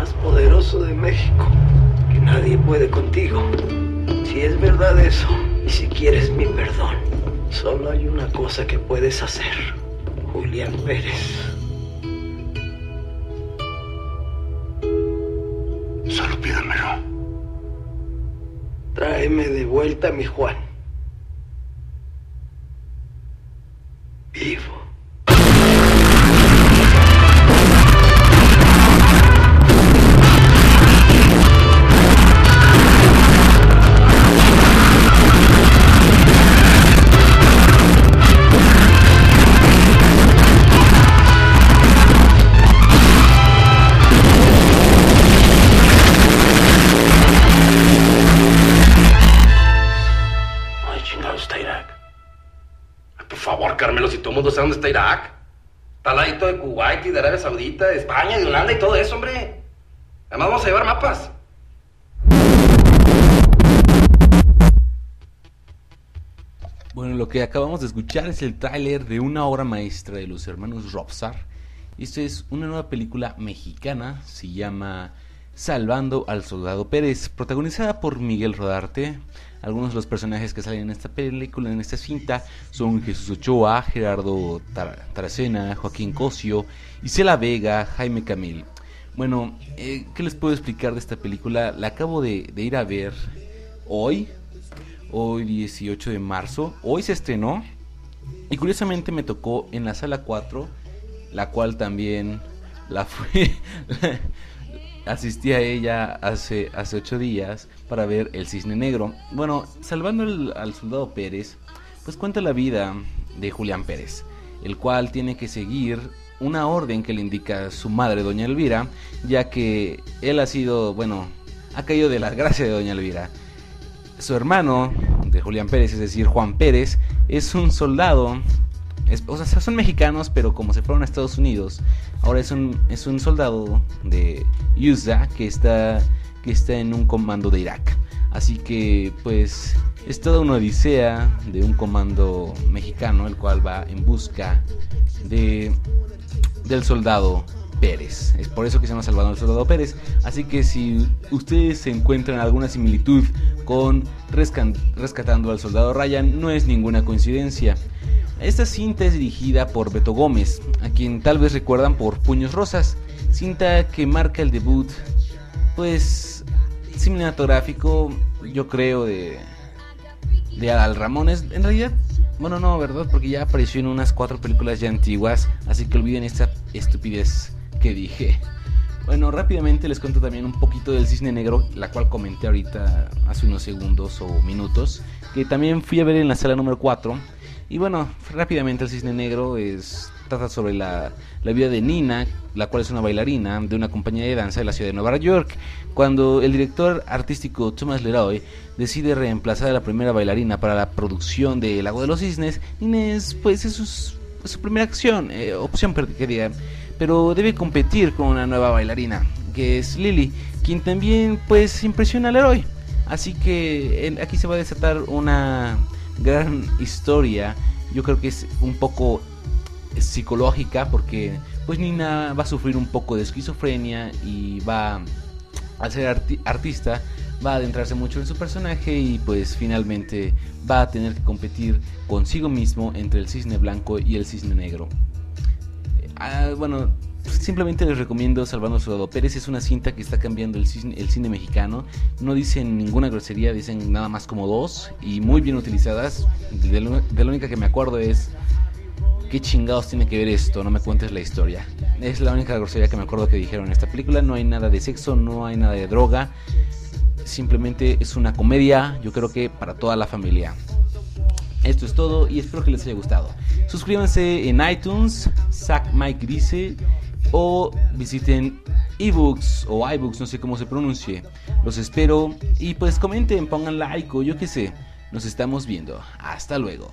más poderoso de México, que nadie puede contigo. Si es verdad eso, y si quieres mi perdón, solo hay una cosa que puedes hacer, Julián Pérez. Solo pídamelo. Tráeme de vuelta a mi Juan. Vivo. Carmelo, si todo el mundo sabe dónde está Irak. Está al ladito de Kuwait y de Arabia Saudita, de España, de Holanda y todo eso, hombre. Además vamos a llevar mapas. Bueno, lo que acabamos de escuchar es el tráiler de una obra maestra de los hermanos Robsar. Esto es una nueva película mexicana, se llama Salvando al Soldado Pérez, protagonizada por Miguel Rodarte. Algunos de los personajes que salen en esta película, en esta cinta, son Jesús Ochoa, Gerardo Tar- Taracena, Joaquín Cosio, Isela Vega, Jaime Camil. Bueno, eh, ¿qué les puedo explicar de esta película? La acabo de, de ir a ver hoy, hoy 18 de marzo. Hoy se estrenó y curiosamente me tocó en la sala 4, la cual también la fui asistí a ella hace hace 8 días para ver El Cisne Negro. Bueno, salvando el- al soldado Pérez, pues cuenta la vida de Julián Pérez, el cual tiene que seguir una orden que le indica su madre, doña Elvira, ya que él ha sido, bueno, ha caído de la gracia de doña Elvira. Su hermano de Julián Pérez, es decir, Juan Pérez, es un soldado. Es- o sea, son mexicanos, pero como se fueron a Estados Unidos, ahora es un, es un soldado de USA que está, que está en un comando de Irak. Así que, pues, es toda una odisea de un comando mexicano, el cual va en busca de, del soldado Pérez. Es por eso que se llama Salvador Soldado Pérez. Así que si ustedes se encuentran alguna similitud con Rescatando al Soldado Ryan, no es ninguna coincidencia. Esta cinta es dirigida por Beto Gómez, a quien tal vez recuerdan por Puños Rosas, cinta que marca el debut, pues, cinematográfico, yo creo, de, de Adal Ramones. En realidad, bueno, no, ¿verdad? Porque ya apareció en unas cuatro películas ya antiguas, así que olviden esta estupidez que dije. Bueno, rápidamente les cuento también un poquito del Cisne Negro, la cual comenté ahorita hace unos segundos o minutos, que también fui a ver en la sala número 4. Y bueno, rápidamente el Cisne Negro es, trata sobre la, la vida de Nina, la cual es una bailarina de una compañía de danza de la ciudad de Nueva York. Cuando el director artístico Thomas Leroy decide reemplazar a la primera bailarina para la producción de El Lago de los Cisnes, Nina es, pues, es su, su primera acción, eh, opción que pero debe competir con una nueva bailarina, que es Lily, quien también pues impresiona al héroe. Así que aquí se va a desatar una gran historia, yo creo que es un poco psicológica porque pues Nina va a sufrir un poco de esquizofrenia y va al ser arti- artista va a adentrarse mucho en su personaje y pues finalmente va a tener que competir consigo mismo entre el cisne blanco y el cisne negro. Ah, bueno, simplemente les recomiendo Salvando al Soldado Pérez. Es una cinta que está cambiando el cine, el cine mexicano. No dicen ninguna grosería, dicen nada más como dos y muy bien utilizadas. De, de la única que me acuerdo es. ¿Qué chingados tiene que ver esto? No me cuentes la historia. Es la única grosería que me acuerdo que dijeron en esta película. No hay nada de sexo, no hay nada de droga. Simplemente es una comedia, yo creo que para toda la familia. Esto es todo y espero que les haya gustado. Suscríbanse en iTunes, Zack Mike dice, o visiten ebooks o iBooks, no sé cómo se pronuncie. Los espero y pues comenten, pongan like o yo qué sé. Nos estamos viendo. Hasta luego.